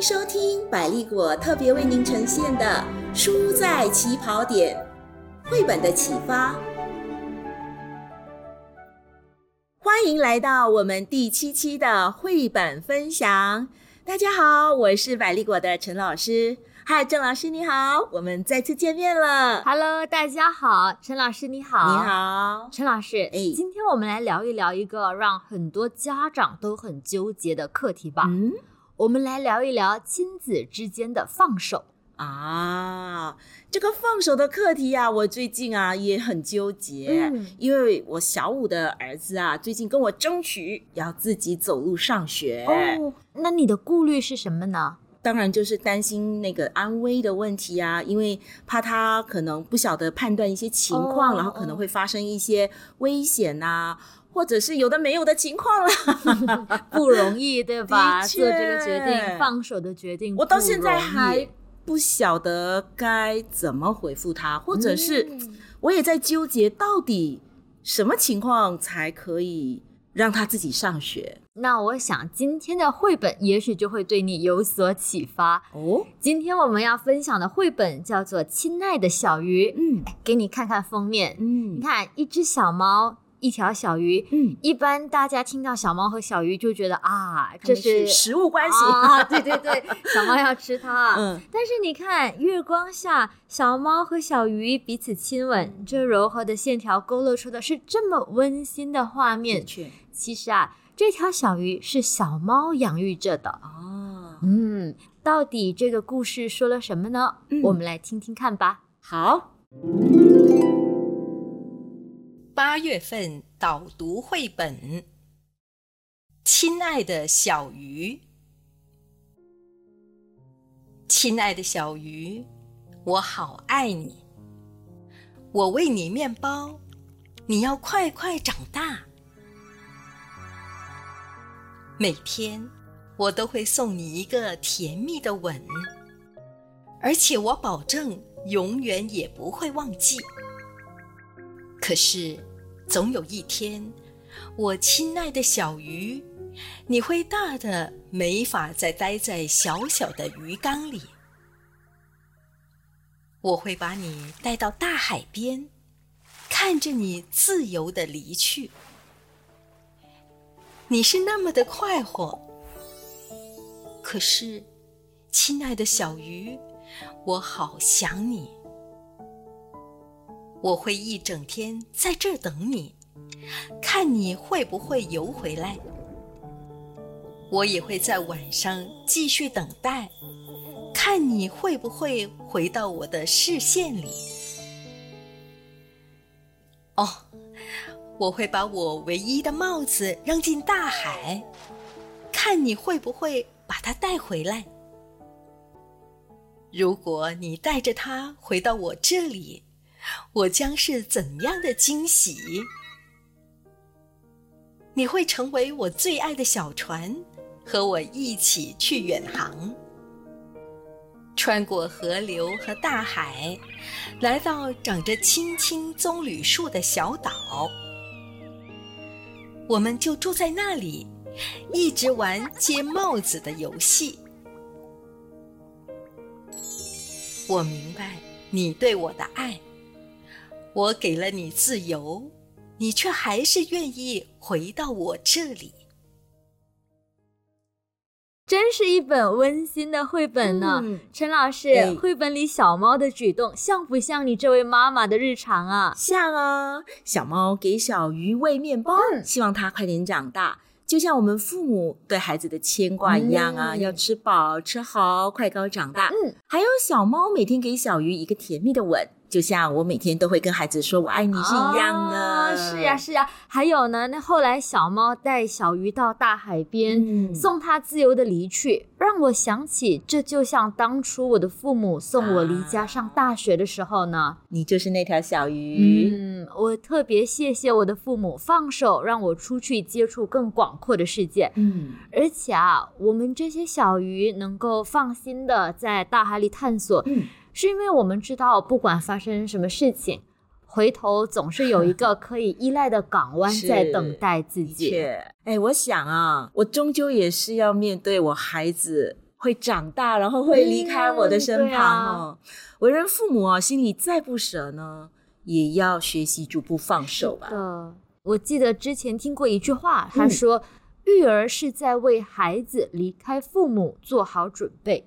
迎收听百丽果特别为您呈现的《书在起跑点》绘本的启发。欢迎来到我们第七期的绘本分享。大家好，我是百丽果的陈老师。嗨，郑老师你好，我们再次见面了。Hello，大家好，陈老师你好。你。好，陈老师，哎今天我们来聊一聊一个让很多家长都很纠结的课题吧。嗯我们来聊一聊亲子之间的放手。啊，这个放手的课题啊，我最近啊也很纠结，嗯因为我小五的儿子啊，最近跟我争取要自己走路上学，哦，那你的顾虑是什么呢？当然就是担心那个安危的问题啊，因为怕他可能不晓得判断一些情况，哦然后可能会发生一些危险呐、或者是有的没有的情况了。不容易，对吧？做这个决定，放手的决定，我到现在还不晓得该怎么回复他，或者是嗯我也在纠结，到底什么情况才可以让他自己上学那我想今天的绘本也许就会对你有所启发。哦。今天我们要分享的绘本叫做《亲爱的小鱼》，嗯给你看看封面。嗯你嗯看，一只小猫，一条小鱼。嗯，一般大家听到小猫和小鱼就觉得啊，这这是食物关系。啊，对对对，小猫要吃它。嗯，但是你看，月光下，小猫和小鱼彼此亲吻，这柔和的线条勾勒出的是这么温馨的画面。其实啊，这条小鱼是小猫养育着的。哦，嗯，到底这个故事说了什么呢？嗯我们来听听看吧。好，八月份导读绘本。亲爱的小鱼，亲爱的小鱼，我好爱你。我喂你面包，你要快快长大。每天我都会送你一个甜蜜的吻，而且我保证永远也不会忘记。可是，总有一天，我亲爱的小鱼，你会大的没法再待在小小的鱼缸里。我会把你带到大海边，看着你自由的离去。你是那么的快活，可是，亲爱的小鱼，我好想你。我会一整天在这等你，看你会不会游回来。我也会在晚上继续等待，看你会不会回到我的视线里。哦，我会把我唯一的帽子扔进大海，看你会不会把它带回来。如果你带着它回到我这里，我将是怎样的惊喜？你会成为我最爱的小船，和我一起去远航，穿过河流和大海，来到长着青青棕榈树的小岛。我们就住在那里，一直玩接帽子的游戏。我明白你对我的爱。我给了你自由，你却还是愿意回到我这里。真是一本温馨的绘本呢。嗯陈老师，哎绘本里小猫的举动像不像你这位妈妈的日常啊？像啊，小猫给小鱼喂面包，嗯希望它快点长大，就像我们父母对孩子的牵挂一样啊，嗯要吃饱吃好，快高长大。嗯，还有小猫每天给小鱼一个甜蜜的吻，就像我每天都会跟孩子说“我爱你”是一样的。哦是呀、是呀、还有呢，那后来小猫带小鱼到大海边，嗯送它自由的离去，让我想起，这就像当初我的父母送我离家上大学的时候呢。你就是那条小鱼。嗯，我特别谢谢我的父母放手让我出去接触更广阔的世界。嗯而且啊，我们这些小鱼能够放心的在大海里探索，嗯是因为我们知道，不管发生什么事情，回头总是有一个可以依赖的港湾在等待自的己。确，哎，我想啊，我终究也是要面对我孩子会长大，然后会离开我的身旁哦。为人父母啊，心里再不舍呢，也要学习逐步放手吧。的，我记得之前听过一句话，他嗯说：“育儿是在为孩子离开父母做好准备。”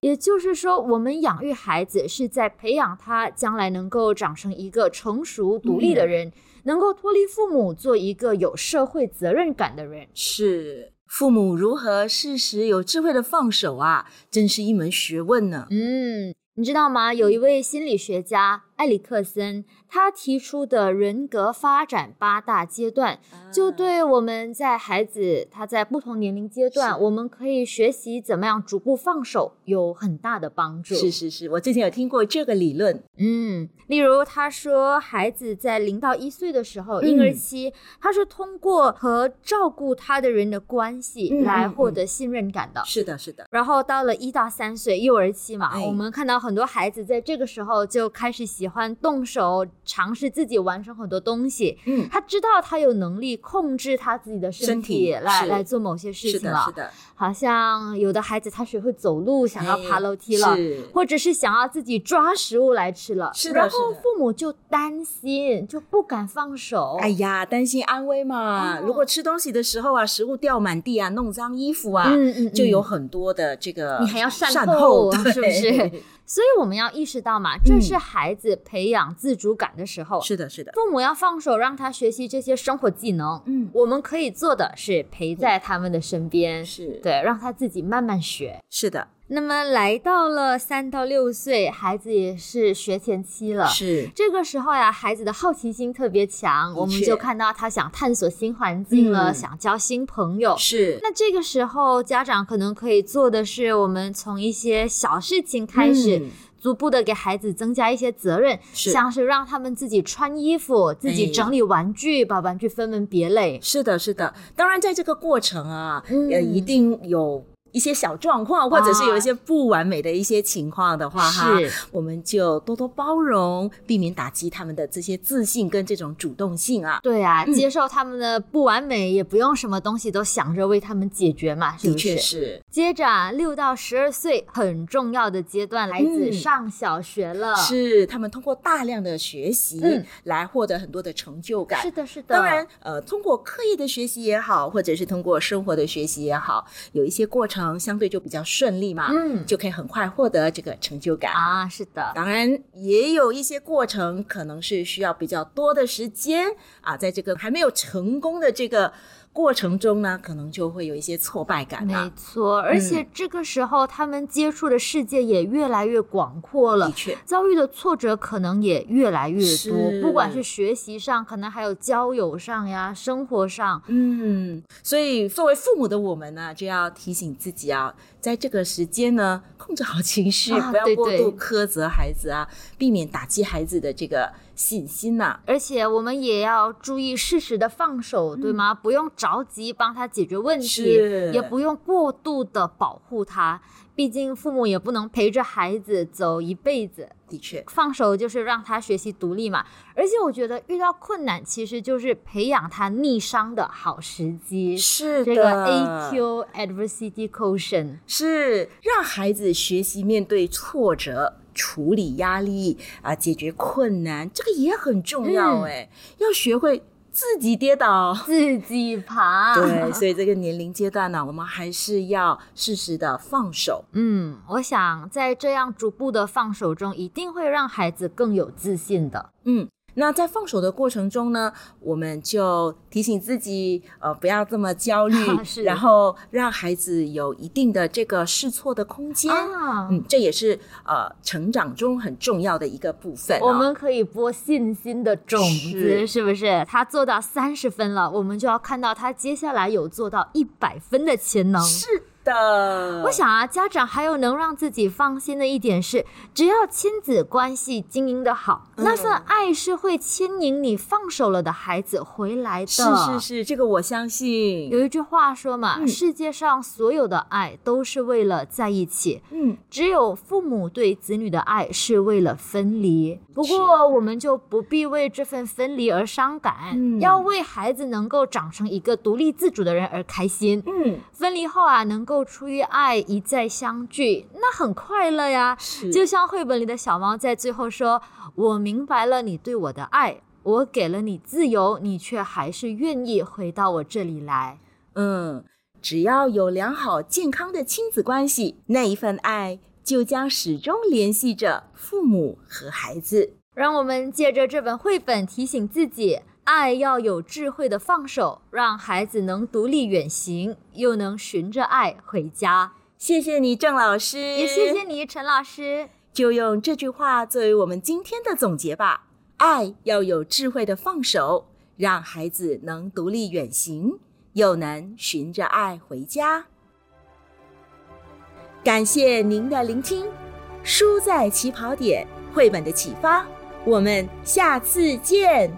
也就是说，我们养育孩子是在培养他将来能够长成一个成熟独立的人，能够脱离父母，做一个有社会责任感的人。是父母如何适时有智慧的放手啊，真是一门学问呢。嗯，你知道吗？有一位心理学家埃里克森，他提出的人格发展八大阶段，就对我们在孩子他在不同年龄阶段，我们可以学习怎么样逐步放手，有很大的帮助。是是是，我之前有听过这个理论。嗯，例如他说，孩子在零到一岁的时候，嗯婴儿期，他是通过和照顾他的人的关系嗯来嗯获得信任感的。是的，是的，然后到了一到三岁幼儿期嘛，哎我们看到很多孩子在这个时候就开始喜欢动手，尝试自己完成很多东西。嗯，他知道他有能力控制他自己的身身体来来做某些事，情了是。的，好像有的孩子他学会走路，想要哎爬楼梯了，是或者是想要自己抓食物来吃了。是的然后父母就担心，就不敢放手。哎呀，担心安危嘛。哦如果吃东西的时候啊，食物掉满地啊，弄脏衣服啊，嗯嗯，就有嗯很多的这个你还要善善后是不是所以我们要意识到嘛，这是孩子培养自主感的时候。是的，是的，父母要放手，让他学习这些生活技能。嗯，我们可以做的是陪在他们的身边，是，对，让他自己慢慢学。是的，那么来到了三到六岁，孩子也是学前期了。是，这个时候呀，孩子的好奇心特别强，我们就看到他想探索新环境了，嗯想交新朋友。是，那这个时候，家长可能可以做的是，我们从一些小事情开始，嗯逐步的给孩子增加一些责任，是。像是让他们自己穿衣服、自己哎。整理玩具，把玩具分门别类。是的，是的。当然，在这个过程啊，嗯。呃，一定有一些小状况，或者是有一些不完美的一些情况的话，哈，是，我们就多多包容，避免打击他们的这些自信跟这种主动性啊。对啊，嗯。接受他们的不完美，也不用什么东西都想着为他们解决嘛，是？的确是，接着啊，六到十二岁很重要的阶段，孩子嗯上小学了。是他们通过大量的学习、嗯来获得很多的成就感。是的，是的。当然，呃，通过刻意的学习也好，或者是通过生活的学习也好，有一些过程相对就比较顺利嘛，嗯就可以很快获得这个成就感。啊，是的，当然，也有一些过程可能是需要比较多的时间啊，在这个还没有成功的这个过程中呢，可能就会有一些挫败感没啊。错。而且这个时候，他们接触的世界也越来越广阔了的。确，遭遇的挫折可能也越来越多，不管是学习上，可能还有交友上呀、生活上，嗯，所以作为父母的我们呢，就要提醒自己啊，在这个时间呢，控制好情绪，啊不要过度苛责孩子啊，避免打击孩子的这个信心呐、而且我们也要注意适时的放手，对吗？不用着急帮他解决问题，也不用过度的保护他。毕竟父母也不能陪着孩子走一辈子，的确，放手就是让他学习独立嘛。而且我觉得遇到困难，其实就是培养他逆商的好时机。是这个 AQ Adversity Quotient，是让孩子学习面对挫折。处理压力啊，解决困难，这个也很重要嗯哎、要学会自己跌倒。自己爬。对，所以这个年龄阶段呢，我们还是要适时的放手。嗯，我想在这样逐步的放手中，一定会让孩子更有自信的。嗯，那在放手的过程中呢，我们就提醒自己，呃，不要这么焦虑，然后让孩子有一定的这个试错的空间。啊嗯，这也是呃成长中很重要的一个部分、哦。我们可以播信心的种子，是是不是？他做到三十分了，我们就要看到他接下来有做到一百分的潜能。是的，我想啊，家长还有能让自己放心的一点是，只要亲子关系经营的好，嗯那份爱是会牵引你放手了的孩子回来的。是是是，这个我相信。有一句话说嘛，嗯世界上所有的爱都是为了在一起，嗯，只有父母对子女的爱是为了分离。不过，我们就不必为这份分离而伤感，嗯要为孩子能够长成一个独立自主的人而开心。嗯，分离后啊，能够够出于爱一再相聚，那很快乐呀。就像绘本里的小猫在最后说：“我明白了你对我的爱，我给了你自由，你却还是愿意回到我这里来。嗯，只要有良好健康的亲子关系，那一份爱就将始终联系着父母和孩子。”让我们借着这本绘本提醒自己，爱要有智慧的放手，让孩子能独立远行，又能循着爱回家。谢谢你，郑老师，也谢谢你，陈老师。就用这句话作为我们今天的总结吧：爱要有智慧的放手，让孩子能独立远行，又能循着爱回家。感谢您的聆听，书在起跑点，绘本的启发，我们下次见。